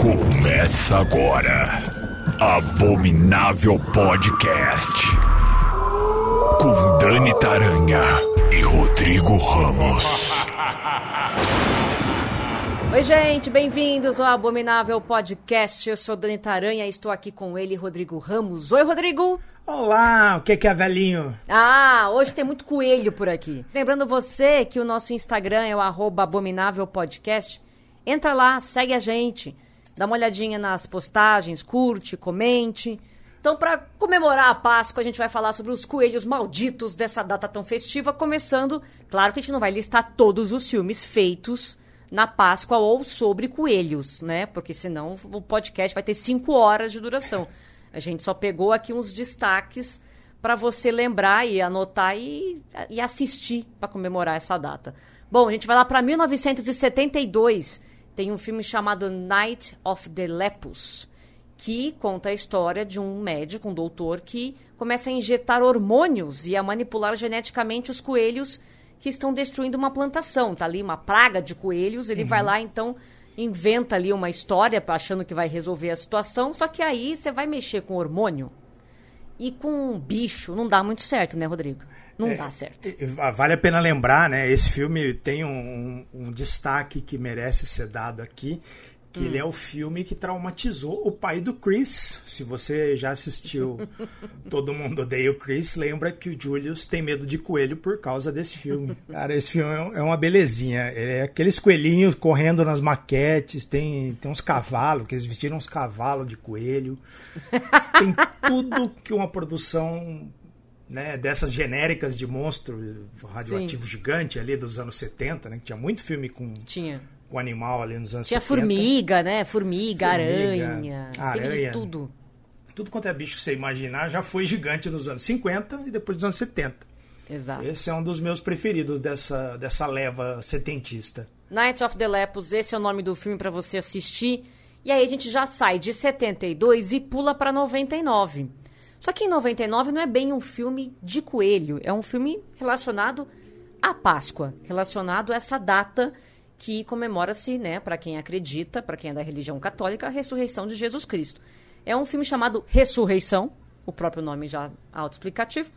Começa agora. Abominável Podcast. Com Dani Taranha e Rodrigo Ramos. Oi, gente, bem-vindos ao Abominável Podcast. Eu sou Dani Taranha e estou aqui com ele, Rodrigo Ramos. Oi, Rodrigo. Olá, o que, que é velhinho? Ah, hoje tem muito coelho por aqui. Lembrando você que o nosso Instagram é o arroba Abominável Podcast. Entra lá, segue a gente, dá uma olhadinha nas postagens, curte, comente. Então, para comemorar a Páscoa, a gente vai falar sobre os coelhos malditos dessa data tão festiva, começando, claro que a gente não vai listar todos os filmes feitos na Páscoa ou sobre coelhos, né? Porque senão o podcast vai ter cinco horas de duração. A gente só pegou aqui uns destaques para você lembrar e anotar e, e assistir para comemorar essa data. Bom, a gente vai lá para 1972. Tem um filme chamado Night of the Lepus, que conta a história de um médico, um doutor, que começa a injetar hormônios e a manipular geneticamente os coelhos que estão destruindo uma plantação. Tá ali uma praga de coelhos, ele uhum. vai lá então inventa ali uma história achando que vai resolver a situação, só que aí você vai mexer com hormônio e com bicho, não dá muito certo, né, Rodrigo? Não é, dá certo. Vale a pena lembrar, né? Esse filme tem um, um destaque que merece ser dado aqui, que hum. ele é o filme que traumatizou o pai do Chris. Se você já assistiu Todo Mundo Odeia o Chris, lembra que o Julius tem medo de coelho por causa desse filme. Cara, esse filme é, é uma belezinha. É aqueles coelhinhos correndo nas maquetes, tem, tem uns cavalos, que eles vestiram uns cavalos de coelho. Tem tudo que uma produção né, dessas genéricas de monstro radioativo Sim. gigante ali dos anos 70, né? Que tinha muito filme com... Tinha o animal ali nos anos Tinha 70. formiga, né? Formiga, formiga aranha, aranha. Tudo. Tudo quanto é bicho que você imaginar já foi gigante nos anos 50 e depois dos anos 70. Exato. Esse é um dos meus preferidos dessa, dessa leva setentista. Night of the Lepus, esse é o nome do filme para você assistir. E aí a gente já sai de 72 e pula para 99. Só que em 99 não é bem um filme de coelho, é um filme relacionado à Páscoa, relacionado a essa data que comemora-se, né, para quem acredita, para quem é da religião católica, a ressurreição de Jesus Cristo. É um filme chamado Ressurreição, o próprio nome já autoexplicativo.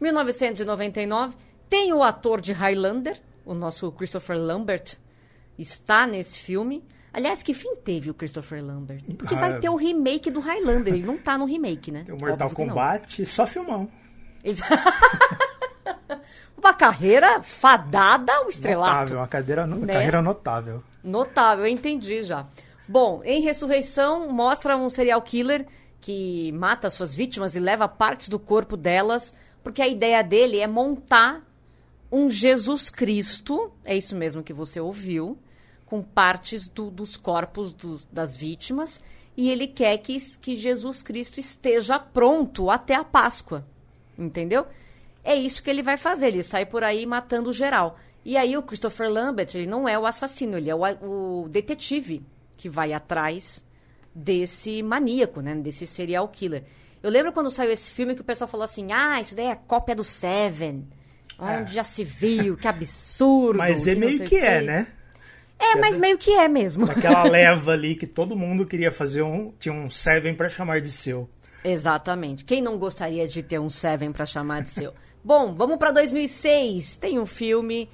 1999, tem o ator de Highlander, o nosso Christopher Lambert, está nesse filme. Aliás, que fim teve o Christopher Lambert? Porque ah, vai ter o remake do Highlander, ele não tá no remake, né? Tem o Mortal Kombat, só filmão. Eles... uma carreira fadada ao estrelato. Notável, uma cadeira, né? carreira notável. Notável, eu entendi já. Bom, em Ressurreição mostra um serial killer que mata suas vítimas e leva partes do corpo delas, porque a ideia dele é montar um Jesus Cristo, é isso mesmo que você ouviu, com partes do, dos corpos do, das vítimas, e ele quer que, que Jesus Cristo esteja pronto até a Páscoa, entendeu? É isso que ele vai fazer, ele sai por aí matando geral. E aí o Christopher Lambert, ele não é o assassino, ele é o, o detetive que vai atrás desse maníaco, né, desse serial killer. Eu lembro quando saiu esse filme que o pessoal falou assim: "Ah, isso daí é cópia do Seven". Onde é. já se viu, que absurdo. Mas é meio que é, né? É, mas meio que é mesmo. Aquela leva ali que todo mundo queria fazer um. Tinha um Seven para chamar de seu. Exatamente. Quem não gostaria de ter um Seven para chamar de seu? Bom, vamos para 2006. Tem um filme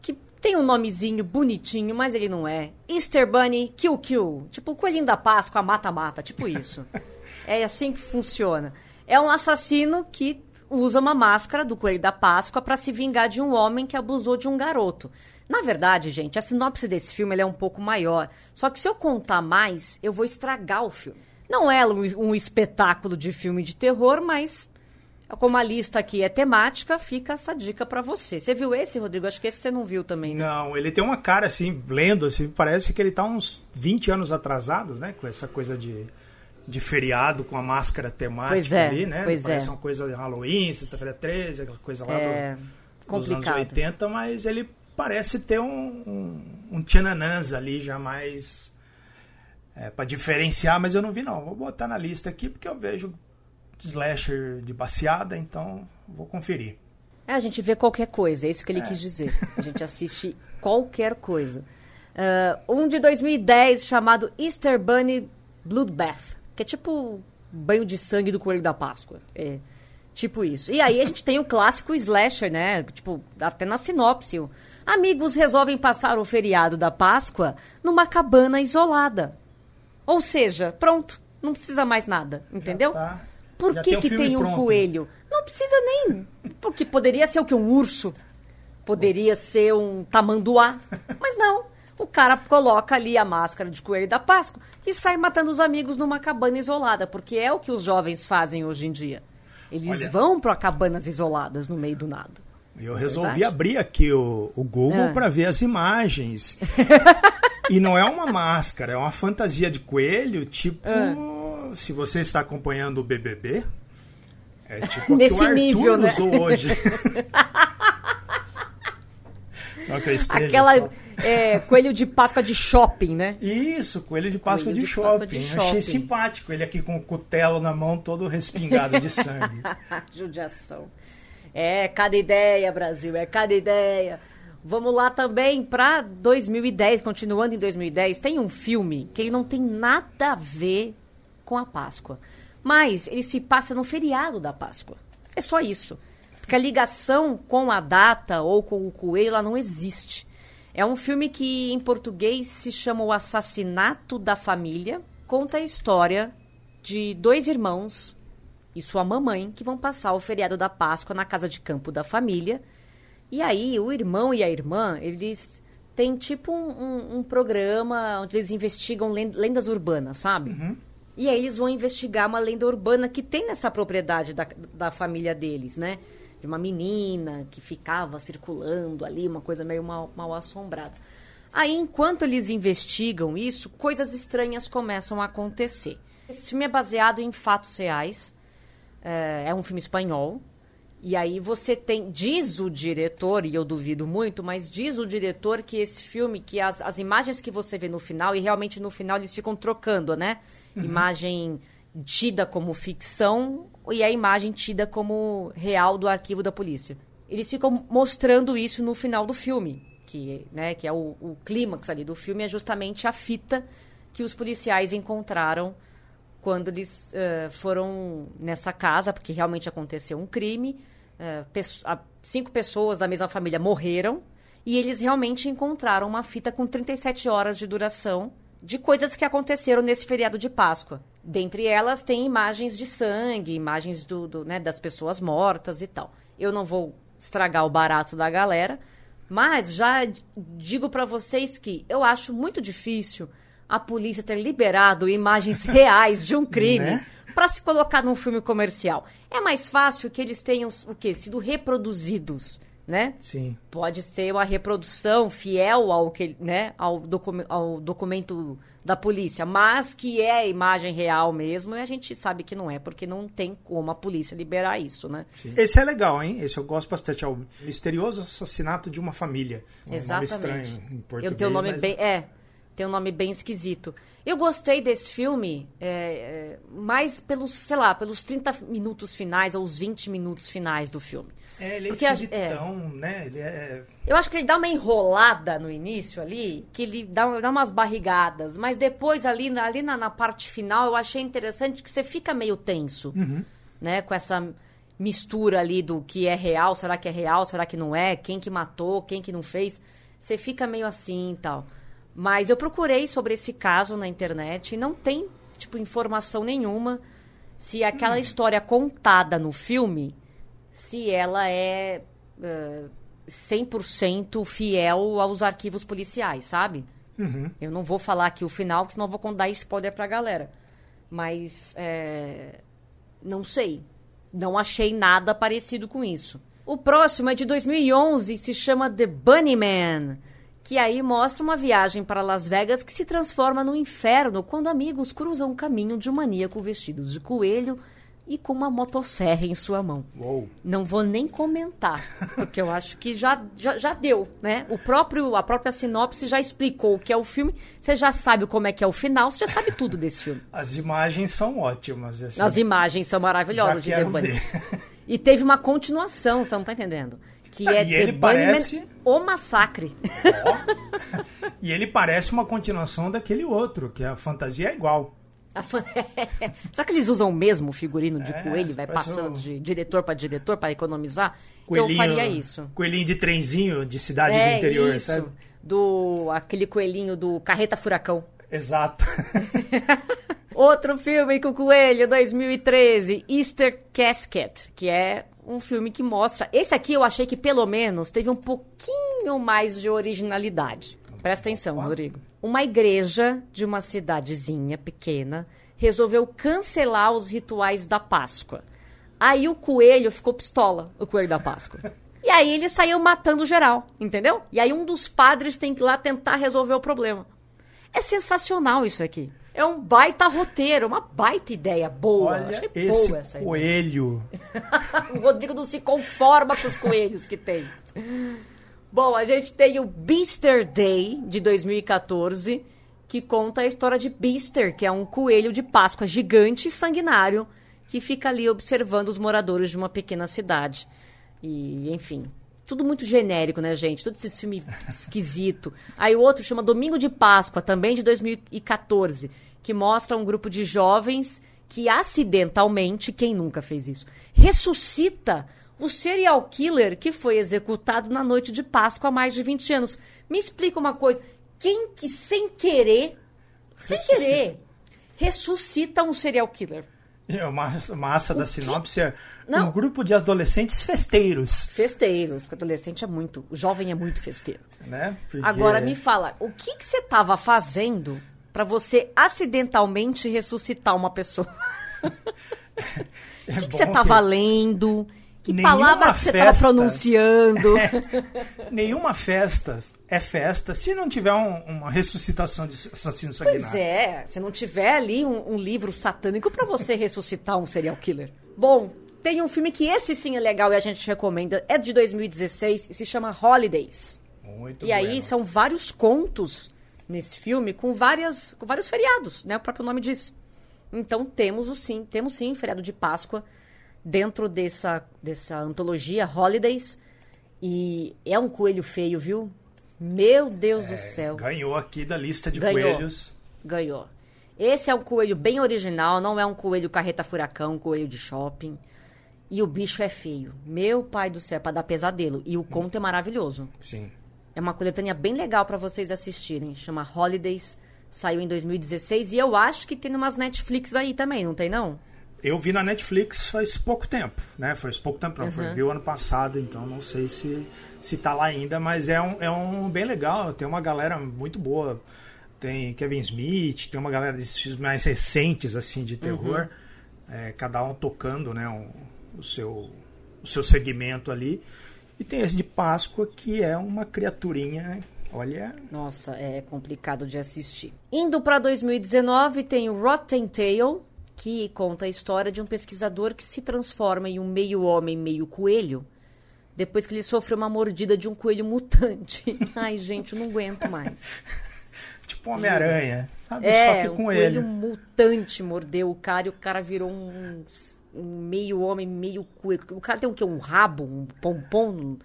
que tem um nomezinho bonitinho, mas ele não é. Easter Bunny Kill Kill. Tipo o Coelhinho da Páscoa, mata-mata. Tipo isso. é assim que funciona. É um assassino que usa uma máscara do Coelho da Páscoa para se vingar de um homem que abusou de um garoto. Na verdade, gente, a sinopse desse filme é um pouco maior. Só que se eu contar mais, eu vou estragar o filme. Não é um, espetáculo de filme de terror, mas como a lista aqui é temática, fica essa dica para você. Você viu esse, Rodrigo? Acho que esse você não viu também, né? Não, ele tem uma cara assim, lendo, assim, parece que ele tá uns 20 anos atrasados, né? Com essa coisa de, de feriado, com a máscara temática pois é, ali, né? Pois parece é. uma coisa de Halloween, sexta-feira 13, aquela coisa lá é, do, dos anos 80, mas ele parece ter um, um, um tchananãs ali já mais... É, para diferenciar, mas eu não vi não. Vou botar na lista aqui porque eu vejo slasher de baseada, então vou conferir. É, a gente vê qualquer coisa, é isso que ele é. quis dizer. A gente assiste qualquer coisa. Ah, um de 2010 chamado Easter Bunny Bloodbath, que é tipo banho de sangue do coelho da Páscoa. É tipo isso. E aí a gente tem o clássico slasher, né? Tipo, até na sinopse. Amigos resolvem passar o feriado da Páscoa numa cabana isolada. Ou seja, pronto, não precisa mais nada, entendeu? tá. Por Já que, tem um que tem um coelho? Não precisa nem. Porque poderia ser o que? Um urso. Poderia ser um tamanduá. Mas não. O cara coloca ali a máscara de coelho da Páscoa e sai matando os amigos numa cabana isolada. Porque é o que os jovens fazem hoje em dia. Eles Olha. vão para cabanas isoladas no meio do nada. Eu é resolvi verdade? abrir aqui o, o Google Ah. para ver as imagens. e não é uma máscara, é uma fantasia de coelho, tipo. Ah. Se você está acompanhando o BBB, é tipo o que Nesse o Arthur nível, né? usou hoje. Esteja Aquela é, coelho de Páscoa de shopping, né? Isso, coelho de Páscoa, Coelho de, de shopping. Páscoa de Eu Achei shopping. simpático ele aqui com o cutelo na mão, todo respingado de sangue. Judiação. É, cada ideia, Brasil, é cada ideia. Vamos lá também para 2010, continuando em 2010, tem um filme que ele não tem nada a ver com a Páscoa. Mas ele se passa no feriado da Páscoa. É só isso. Porque a ligação com a data ou com o coelho ela não existe. É um filme que em português se chama O Assassinato da Família. Conta a história de dois irmãos e sua mamãe que vão passar o feriado da Páscoa na casa de campo da família. E aí, o irmão e a irmã, eles têm tipo um, um- um programa onde eles investigam len- lendas urbanas, sabe? E aí eles vão investigar uma lenda urbana que tem nessa propriedade da, da família deles, né? De uma menina que ficava circulando ali, uma coisa meio mal, mal assombrada. Aí, enquanto eles investigam isso, coisas estranhas começam a acontecer. Esse filme é baseado em fatos reais. É, é um filme espanhol. E aí você tem. Diz o diretor, e eu duvido muito, mas diz o diretor que esse filme, que as, as imagens que você vê no final, e realmente no final eles ficam trocando, né? Imagem tida como ficção e a imagem tida como real do arquivo da polícia. Eles ficam mostrando isso no final do filme, que, né, que é o, o clímax ali do filme, é justamente a fita que os policiais encontraram quando eles eh, foram nessa casa, porque realmente aconteceu um crime. a- cinco pessoas da mesma família morreram e eles realmente encontraram uma fita com 37 horas de duração de coisas que aconteceram nesse feriado de Páscoa. Dentre elas tem imagens de sangue, imagens do, do, né, das pessoas mortas e tal. Eu não vou estragar o barato da galera, mas já digo pra vocês que eu acho muito difícil a polícia ter liberado imagens reais de um crime Né? pra se colocar num filme comercial. É mais fácil que eles tenham o quê? Sido reproduzidos, né? Sim. Pode ser uma reprodução fiel ao que, né, ao, docu- ao documento da polícia, mas que é imagem real mesmo, e a gente sabe que não é, porque não tem como a polícia liberar isso, né? Esse é legal, hein? Esse eu gosto bastante. É o misterioso assassinato de uma família. Um Exatamente. nome estranho em português. Eu tenho um nome mas- bem. É, tem um nome bem esquisito. Eu gostei desse filme é, é, mais pelos, sei lá, pelos 30 minutos finais ou os 20 minutos finais do filme. É, ele é Porque esquisitão, né? Ele é... Eu acho que ele dá uma enrolada no início ali, que ele dá, dá umas barrigadas, mas depois ali, ali na, na parte final eu achei interessante que você fica meio tenso, né? Com essa mistura ali do que é real, será que é real, será que não é, quem que matou, quem que não fez. Você fica meio assim e tal. Mas eu procurei sobre esse caso na internet e não tem, tipo, informação nenhuma se aquela história contada no filme, se ela é eh, 100% fiel aos arquivos policiais, sabe? Uhum. Eu não vou falar aqui o final, porque senão eu vou con- dar spoiler pra galera. Mas, é, não sei. Não achei nada parecido com isso. O próximo é de 2011 e se chama The Bunnyman, que aí mostra uma viagem para Las Vegas que se transforma no inferno quando amigos cruzam o caminho de um maníaco vestido de coelho e com uma motosserra em sua mão. Uou. Não vou nem comentar, porque eu acho que já, já, já deu, né? O próprio, a própria sinopse já explicou o que é o filme. Você já sabe como é que é o final, você já sabe tudo desse filme. As imagens são ótimas. assim. As imagens são maravilhosas de. E teve uma continuação, você não tá entendendo? Que é e The ele Bunnyman, parece- o massacre. E ele parece uma continuação daquele outro, que a fantasia é igual. Fan- Será que eles usam o mesmo figurino de É, coelho? Vai passando o- de diretor para diretor para economizar? Coelhinho, Eu faria isso. Coelhinho de trenzinho de cidade é do interior, isso. sabe? Do aquele coelhinho do Carreta Furacão. Exato. Outro filme com coelho, 2013, Easter Casket, que é um filme que mostra. Esse aqui eu achei que pelo menos teve um pouquinho mais de originalidade. Presta atenção, Rodrigo. Uma igreja de uma cidadezinha pequena resolveu cancelar os rituais da Páscoa. Aí o coelho ficou pistola, o coelho da Páscoa. E aí ele saiu matando geral, entendeu? E aí um dos padres tem que ir lá tentar resolver o problema. É sensacional isso aqui. É um baita roteiro, uma baita ideia boa. Olha Achei esse boa essa ideia. coelho. O Rodrigo não se conforma com os coelhos que tem. Bom, a gente tem o Beaster Day de 2014, que conta a história de Beaster, que é um coelho de Páscoa gigante e sanguinário que fica ali observando os moradores de uma pequena cidade. E, enfim, tudo muito genérico, né, gente? Todo esse filme esquisito. Aí o outro chama Domingo de Páscoa, também de 2014, que mostra um grupo de jovens que acidentalmente, quem nunca fez isso, ressuscita o serial killer que foi executado na noite de Páscoa há mais de 20 anos. Me explica uma coisa. Quem que sem querer, sem Ressuscita. querer, ressuscita um serial killer? É, Uma massa da sinopse é Não. um grupo de adolescentes festeiros, Festeiros, porque adolescente é muito, o jovem é muito festeiro. né? Porque Agora me fala, o que que você estava fazendo para você acidentalmente ressuscitar uma pessoa? é O que, que bom você estava lendo? Que Nenhuma palavra que você estava festa- pronunciando? Nenhuma festa é festa se não tiver um- uma ressuscitação de assassino sanguinário. Pois é, se não tiver ali um, um livro satânico para você ressuscitar um serial killer. Bom, tem um filme que esse sim é legal e a gente recomenda, é de 2016, se chama Holidays. Muito E aí bueno. são vários contos nesse filme com várias com vários feriados, né? O próprio nome diz. Então temos o sim, temos sim feriado de Páscoa dentro dessa dessa antologia Holidays e é um coelho feio, viu? Meu Deus do céu. Ganhou aqui da lista de Ganhou. coelhos. Ganhou. Esse é um coelho bem original, não é um coelho carreta furacão, um coelho de shopping. E o bicho é feio. Meu pai do céu, é pra dar pesadelo. E o conto é maravilhoso. Sim. É uma coletânea bem legal pra vocês assistirem. Chama Holidays. Saiu em 2016 e eu acho que tem umas Netflix aí também, não tem não? Eu vi na Netflix faz pouco tempo, né? Faz pouco tempo, não. Foi, Uhum. vi o ano passado, então não sei se, se tá lá ainda, mas é um, é um bem legal. Tem uma galera muito boa. Tem Kevin Smith, tem uma galera desses filmes mais recentes, assim, de terror. Uhum. É, cada um tocando, né? um- o, seu, o seu segmento ali. E tem esse de Páscoa, que é uma criaturinha. Olha, Nossa, é complicado de assistir. Indo pra 2019, tem o Rotten Tail, que conta a história de um pesquisador que se transforma em um meio homem, meio coelho, depois que ele sofreu uma mordida de um coelho mutante. Ai, gente, eu não aguento mais. tipo Homem-Aranha, sabe? É, Só que um com coelho ele. mutante mordeu o cara e o cara virou um, um meio homem, meio coelho. O cara tem o quê? Um rabo, um pompom?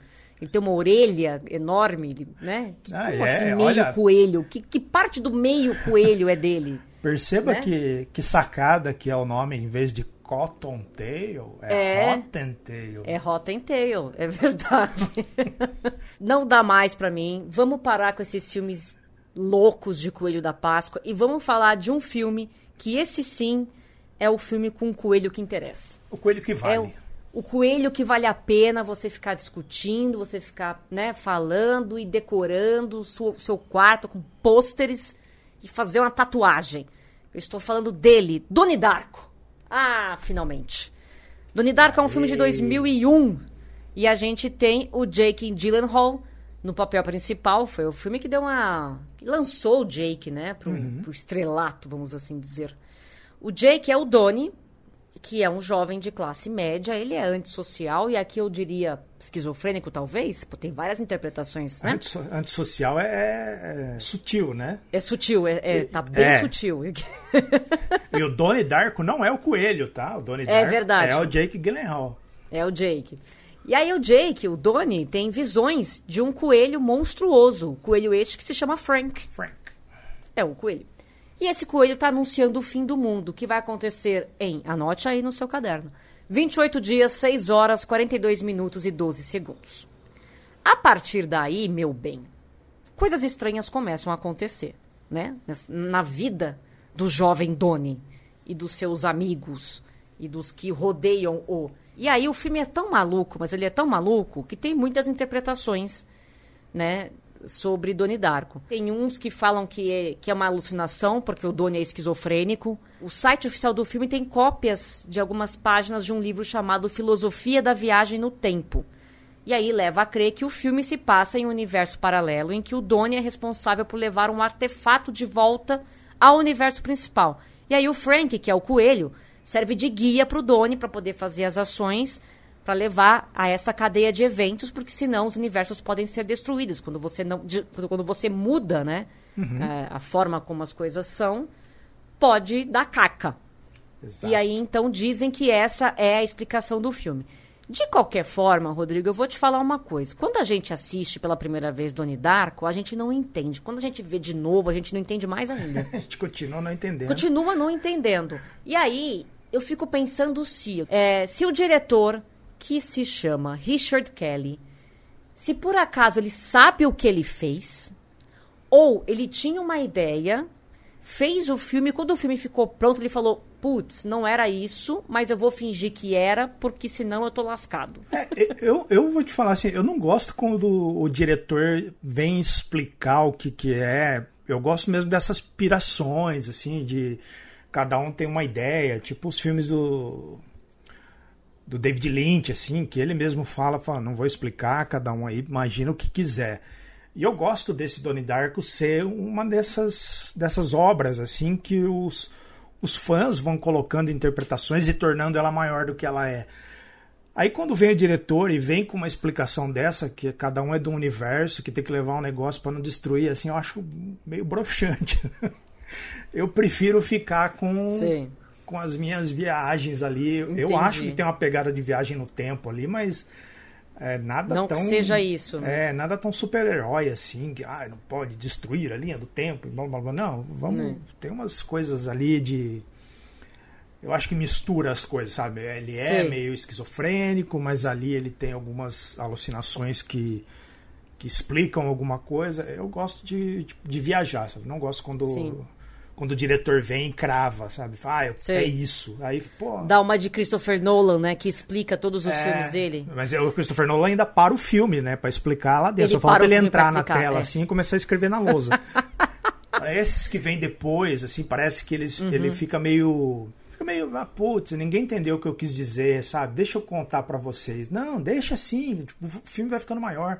Ele tem uma orelha enorme, né? Que- Ah, Como é, assim, meio olha- coelho? Que, que parte do meio coelho é dele? Perceba né? que, que sacada que é o nome em vez de Cottontail, é, É. Rottentail. É Rotten Tail, é verdade. Não dá mais pra mim. Vamos parar com esses filmes loucos de Coelho da Páscoa e vamos falar de um filme que esse sim é o filme com o coelho que interessa. O coelho que vale. É o, o coelho que vale a pena você ficar discutindo, você ficar né, falando e decorando o seu, seu quarto com pôsteres e fazer uma tatuagem. Eu estou falando dele, Doni Darko. Ah, finalmente. Doni Darko é um filme de Aê. 2001 e a gente tem o Jake Gyllenhaal no papel principal. Foi o filme que deu uma... que lançou o Jake, né, pro, pro estrelato, vamos assim dizer. O Jake é o Donnie, que é um jovem de classe média, ele é antissocial e aqui eu diria esquizofrênico talvez, tem várias interpretações, né? Antisso- Antissocial é, é sutil, né? É sutil, é, é- tá bem É. sutil. E o Donnie Darko não é o coelho, tá? O Donnie É Darko verdade. é o Jake Gyllenhaal. É o Jake. E aí o Jake, o Donnie, tem visões de um coelho monstruoso. Coelho este que se chama Frank. Frank. É o coelho. E esse coelho está anunciando o fim do mundo, que vai acontecer em, anote aí no seu caderno, 28 dias, 6 horas, 42 minutos e 12 segundos. A partir daí, meu bem, coisas estranhas começam a acontecer, né? Na vida do jovem Donnie e dos seus amigos e dos que rodeiam o. E aí o filme é tão maluco, mas ele é tão maluco que tem muitas interpretações, né? Sobre Doni Darko. Tem uns que falam que é, que é uma alucinação, porque o Doni é esquizofrênico. O site oficial do filme tem cópias de algumas páginas de um livro chamado Filosofia da Viagem no Tempo. E aí leva a crer que o filme se passa em um universo paralelo em que o Doni é responsável por levar um artefato de volta ao universo principal. E aí o Frank, que é o coelho, serve de guia para o Doni para poder fazer as ações para levar a essa cadeia de eventos, porque senão os universos podem ser destruídos quando você não, de, quando você muda, né, uhum. é, a forma como as coisas são, pode dar caca. Exato. E aí então dizem que essa é a explicação do filme. De qualquer forma, Rodrigo, eu vou te falar uma coisa. Quando a gente assiste pela primeira vez Doni Darko, a gente não entende. Quando a gente vê de novo, a gente não entende mais ainda. a gente continua não entendendo. Continua não entendendo. E aí, eu fico pensando se, é, se o diretor, que se chama Richard Kelly, se por acaso ele sabe o que ele fez, ou ele tinha uma ideia, fez o filme, quando o filme ficou pronto, ele falou: putz, não era isso, mas eu vou fingir que era, porque senão eu tô lascado. É, eu, eu vou te falar assim, eu não gosto quando o diretor vem explicar o que, que é. Eu gosto mesmo dessas pirações, assim, de cada um tem uma ideia, tipo os filmes do do David Lynch, assim, que ele mesmo fala, fala, não vou explicar, cada um aí imagina o que quiser. E eu gosto desse Donnie Darko ser uma dessas, dessas obras, assim, que os, os fãs vão colocando interpretações e tornando ela maior do que ela é. Aí quando vem o diretor e vem com uma explicação dessa, que cada um é do universo, que tem que levar um negócio para não destruir, assim, eu acho meio broxante. eu prefiro ficar com, Sim. Com as minhas viagens ali. Entendi. Eu acho que tem uma pegada de viagem no tempo ali, mas é, nada não tão. que seja isso. Né? É, nada tão super-herói assim, que ah, não pode destruir a linha do tempo, blá blá blá. Não, vamos. Não. Né. Tem umas coisas ali de. Eu acho que mistura as coisas, sabe? Ele é Sim. meio esquizofrênico, mas ali ele tem algumas alucinações que que explicam alguma coisa. Eu gosto de, de, de viajar, sabe? Não gosto quando Sim quando o diretor vem e crava, sabe? Ah, é isso. Aí, pô. Dá uma de Christopher Nolan, né? Que explica todos os é, filmes dele. Mas o Christopher Nolan ainda para o filme, né? Pra explicar lá dentro. Ele Só falta ele entrar na tela é. assim e começar a escrever na lousa. Esses que vêm depois, assim, parece que eles, uhum. ele fica meio. Fica meio, ah, putz, ninguém entendeu o que eu quis dizer, sabe? Deixa eu contar para vocês. Não, deixa assim, tipo, o filme vai ficando maior.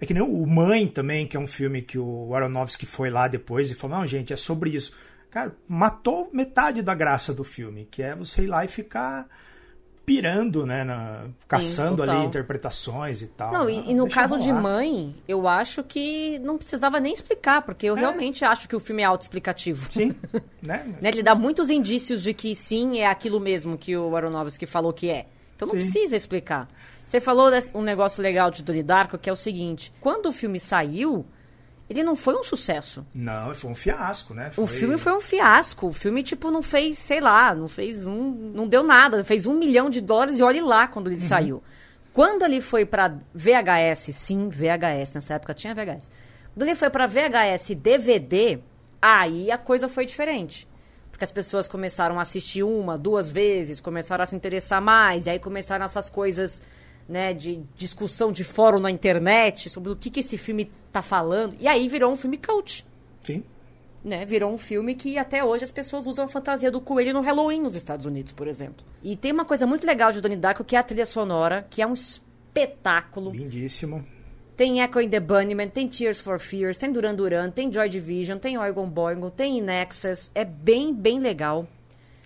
É que nem o Mãe também, que é um filme que o Aronofsky foi lá depois e falou: não, gente, é sobre isso. Cara, matou metade da graça do filme, que é você ir lá e ficar pirando, né? Na, caçando Sim, ali interpretações e tal. Não, e, e no caso de mãe, eu acho que não precisava nem explicar, porque eu é. realmente acho que o filme é autoexplicativo. Sim. né? né? Ele dá muitos indícios de que sim, é aquilo mesmo que o Aronofsky falou que é. Então não sim. precisa explicar. Você falou um negócio legal de Donnie Darko, que é o seguinte: quando o filme saiu, ele não foi um sucesso. Não, foi um fiasco, né? Foi... O filme foi um fiasco. O filme, tipo, não fez, sei lá, não fez um. Não deu nada. Fez um milhão de dólares e olhe lá quando ele uhum. saiu. Quando ele foi para VHS, sim, VHS, nessa época tinha VHS. Quando ele foi para VHS DVD, aí a coisa foi diferente. Porque as pessoas começaram a assistir uma, duas vezes, começaram a se interessar mais, e aí começaram essas coisas né, de discussão de fórum na internet sobre o que, que esse filme tá falando. E aí virou um filme cult. Sim. Né, virou um filme que até hoje as pessoas usam a fantasia do coelho no Halloween nos Estados Unidos, por exemplo. E tem uma coisa muito legal de Donnie Darko, que é a trilha sonora, que é um espetáculo. Lindíssimo. Tem Echo in the Bunnyman, tem Tears for Fears, tem Duran Duran, tem Joy Division, tem Oregon Boingo, tem In Excess. É bem, bem legal.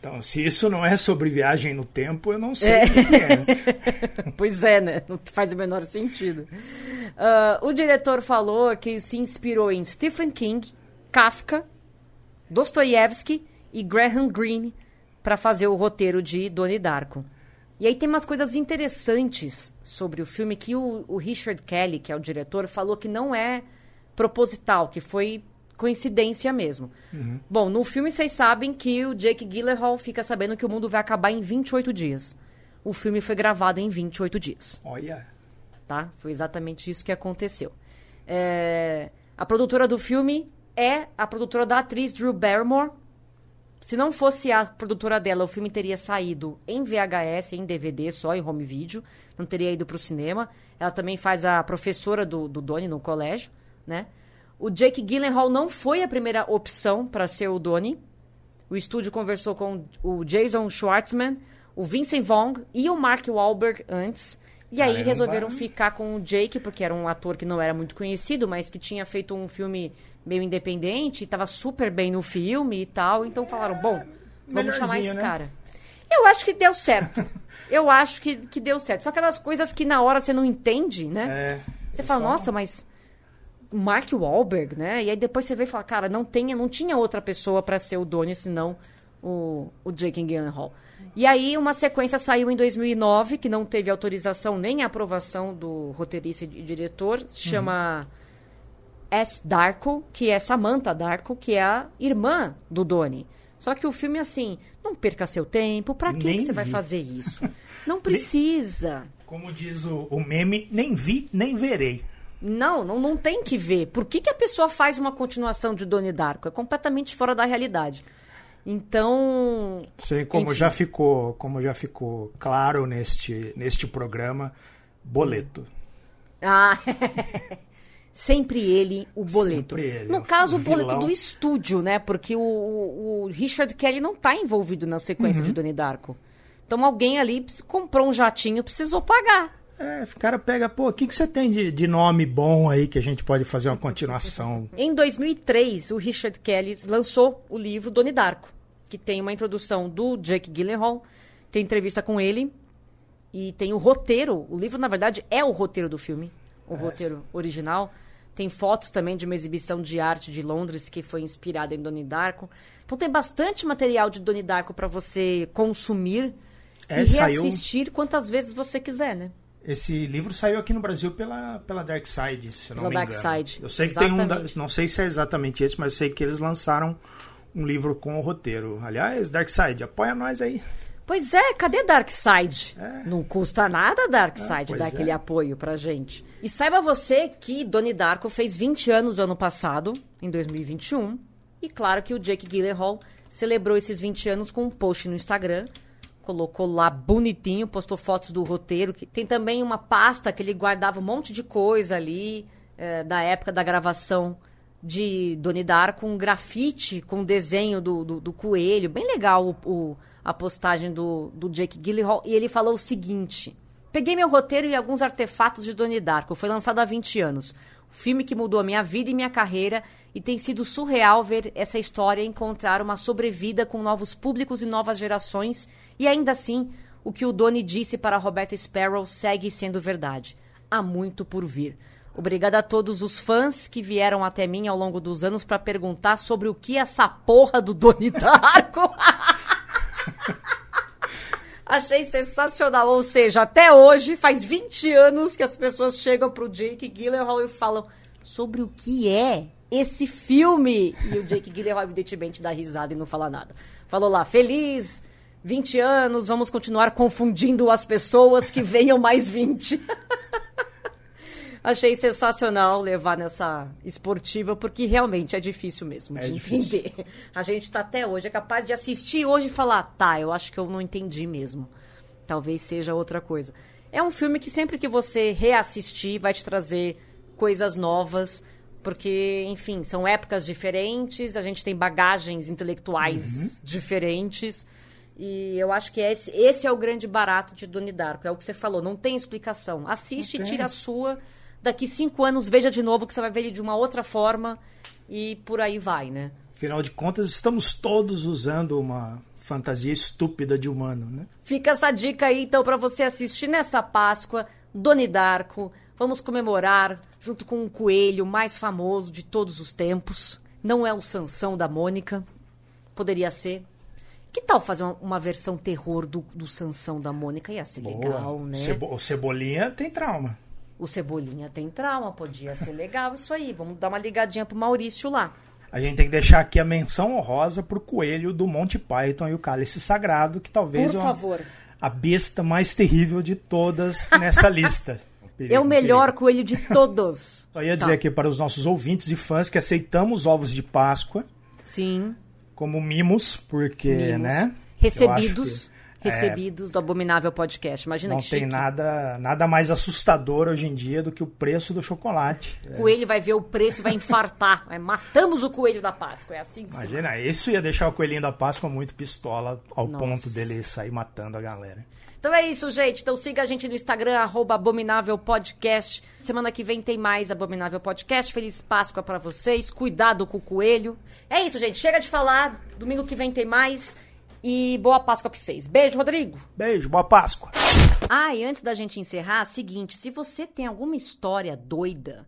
Então, se isso não é sobre viagem no tempo, eu não sei é. o que é. pois é, né? Não faz o menor sentido. Uh, o diretor falou que se inspirou em Stephen King, Kafka, Dostoiévski e Graham Greene para fazer o roteiro de Donnie Darko. E aí tem umas coisas interessantes sobre o filme que o, o Richard Kelly, que é o diretor, falou que não é proposital, que foi coincidência mesmo. Bom, no filme vocês sabem que o Jake Gyllenhaal fica sabendo que o mundo vai acabar em 28 dias. O filme foi gravado em 28 dias Olha. tá? Foi exatamente isso que aconteceu. É, a produtora do filme é a produtora da atriz Drew Barrymore. Se não fosse a produtora dela, o filme teria saído em VHS, em DVD, só em home video. Não teria ido para o cinema. Ela também faz a professora do, do Donnie no colégio, né? O Jake Gyllenhaal não foi a primeira opção para ser o Donnie. O estúdio conversou com o Jason Schwartzman, o Vincent Vaughn e o Mark Wahlberg antes. E aí Caramba. resolveram ficar com o Jake, porque era um ator que não era muito conhecido, mas que tinha feito um filme meio independente, e estava super bem no filme e tal. Então falaram, bom, vamos chamar esse né? cara. Eu acho que deu certo. Eu acho que, que deu certo. Só aquelas coisas que na hora você não entende, né? É, Você fala, só- nossa, mas o Mark Wahlberg, né? E aí depois você vê e fala, cara, não, tenha, não tinha outra pessoa para ser o Donnie senão o, o Jake Gyllenhaal. E aí uma sequência saiu em 2009, que não teve autorização nem aprovação do roteirista e diretor, chama S. Darko, que é Samantha Darko, que é a irmã do Donnie. Só que o filme, assim, não perca seu tempo, pra que, você vai fazer isso? Não precisa. Como diz o, o meme, nem vi, nem verei. Não, não, não tem que ver. Por que, que a pessoa faz uma continuação de Donnie Darko? É completamente fora da realidade. Então. Sei como Enfim. já ficou, como já ficou claro neste, neste programa, boleto. Ah, sempre ele, o boleto. Sempre ele, no o caso, o boleto vilão. do estúdio, né? Porque o, o- o Richard Kelly não tá envolvido na sequência Uhum. de Donnie Darko. Então alguém ali comprou um jatinho, precisou pagar. É, o cara pega, pô, o que, que você tem de, de nome bom aí que a gente pode fazer uma continuação? Em 2003, o Richard Kelly lançou o livro Donnie Darko, que tem uma introdução do Jake Gyllenhaal, tem entrevista com ele e tem o roteiro. O livro, na verdade, é o roteiro do filme, o roteiro original. Tem fotos também de uma exibição de arte de Londres que foi inspirada em Donnie Darko. Então tem bastante material de Donnie Darko para você consumir É, e saiu- reassistir quantas vezes você quiser, né? Esse livro saiu aqui no Brasil pela, pela Dark Side, se eu não Pela me Dark engano. Side, Eu sei que tem um, exatamente. não sei se é exatamente esse, mas eu sei que eles lançaram um livro com o roteiro. Aliás, Dark Side, apoia nós aí. Pois é, cadê Darkseid? É. Não custa nada Darkseid pois dar é. aquele apoio pra gente. E saiba você que Donnie Darko fez 20 anos no ano passado, em 2021. E claro que o Jake Gyllenhaal celebrou esses 20 anos com um post no Instagram. Colocou lá bonitinho, postou fotos do roteiro. Tem também uma pasta que ele guardava um monte de coisa ali, eh, da época da gravação de Donnie Darko, um grafite com desenho do, do, do coelho. Bem legal o, o- a postagem do, do Jake Gyllenhaal. E ele falou o seguinte... Peguei meu roteiro e alguns artefatos de Donnie Darko. Foi lançado há 20 anos. Filme que mudou a minha vida e minha carreira. E tem sido surreal ver essa história encontrar uma sobrevida com novos públicos e novas gerações. E ainda assim, o que o Donnie disse para Roberta Sparrow segue sendo verdade. Há muito por vir. Obrigada a todos os fãs que vieram até mim ao longo dos anos para perguntar sobre o que essa porra do Donnie Darko. Achei sensacional. Ou seja, até hoje, faz 20 anos que as pessoas chegam pro Jake Gyllenhaal e falam sobre o que é esse filme. E o Jake Gyllenhaal, evidentemente, dá risada e não fala nada. Falou lá, feliz 20 anos, vamos continuar confundindo as pessoas que venham mais 20. Achei sensacional levar nessa esportiva, porque realmente é difícil mesmo É de difícil. entender. A gente tá até hoje, é capaz de assistir hoje e falar, tá, eu acho que eu não entendi mesmo. Talvez seja outra coisa. É um filme que sempre que você reassistir vai te trazer coisas novas, porque, enfim, são épocas diferentes, a gente tem bagagens intelectuais diferentes. E eu acho que esse, esse é o grande barato de Donnie Darko. É o que você falou, não tem explicação. Assiste, Não tem. tira a sua. Daqui cinco anos, veja de novo que você vai ver ele de uma outra forma. E por aí vai, né? Afinal de contas, estamos todos usando uma fantasia estúpida de humano, né? Fica essa dica aí, então, para você assistir nessa Páscoa, Doni Darko. Vamos comemorar junto com um coelho mais famoso de todos os tempos. Não é o Sansão da Mônica. Poderia ser. Que tal fazer uma, uma versão terror do, do Sansão da Mônica? Ia ser legal, Boa. né? Cebo- o Cebolinha tem trauma. O Cebolinha tem trauma, podia ser legal isso aí. Vamos dar uma ligadinha pro Maurício lá. A gente tem que deixar aqui a menção honrosa pro coelho do Monty Python e o Cálice Sagrado, que talvez Por é favor. a besta mais terrível de todas nessa lista. É o melhor coelho de todos. Só ia Tá. dizer aqui para os nossos ouvintes e fãs que aceitamos ovos de Páscoa Sim. como mimos, porque, Mimos. né? Recebidos. Acho Recebidos do Abominável Podcast. que Imagina Não que tem chique. nada, nada mais assustador hoje em dia do que o preço do chocolate. O coelho vai ver o preço e vai infartar. Vai, Matamos o coelho da Páscoa. É assim que se Imagina, isso ia deixar o coelhinho da Páscoa muito pistola ao Nossa. ponto dele sair matando a galera. Então é isso, gente. Então siga a gente no Instagram, arroba Abominável Podcast. Semana que vem tem mais Abominável Podcast. Feliz Páscoa pra vocês. Cuidado com o coelho. É isso, gente. Chega de falar. Domingo que vem tem mais. E boa Páscoa pra vocês. Beijo, Rodrigo. Beijo, boa Páscoa! Ah, e antes da gente encerrar, seguinte, se você tem alguma história doida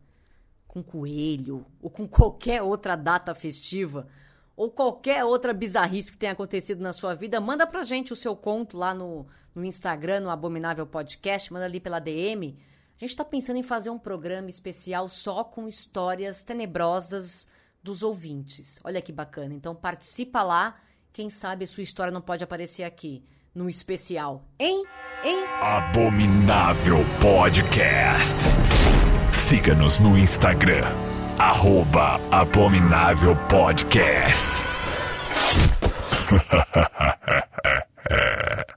com coelho ou com qualquer outra data festiva ou qualquer outra bizarrice que tenha acontecido na sua vida, manda pra gente o seu conto lá no, no Instagram, no Abominável Podcast, manda ali pela DM. A gente tá pensando em fazer um programa especial só com histórias tenebrosas dos ouvintes. Olha que bacana. Então participa lá, quem sabe sua história não pode aparecer aqui no especial. Hein? Hein? Abominável Podcast. Siga-nos no Instagram, arroba Abominável Podcast.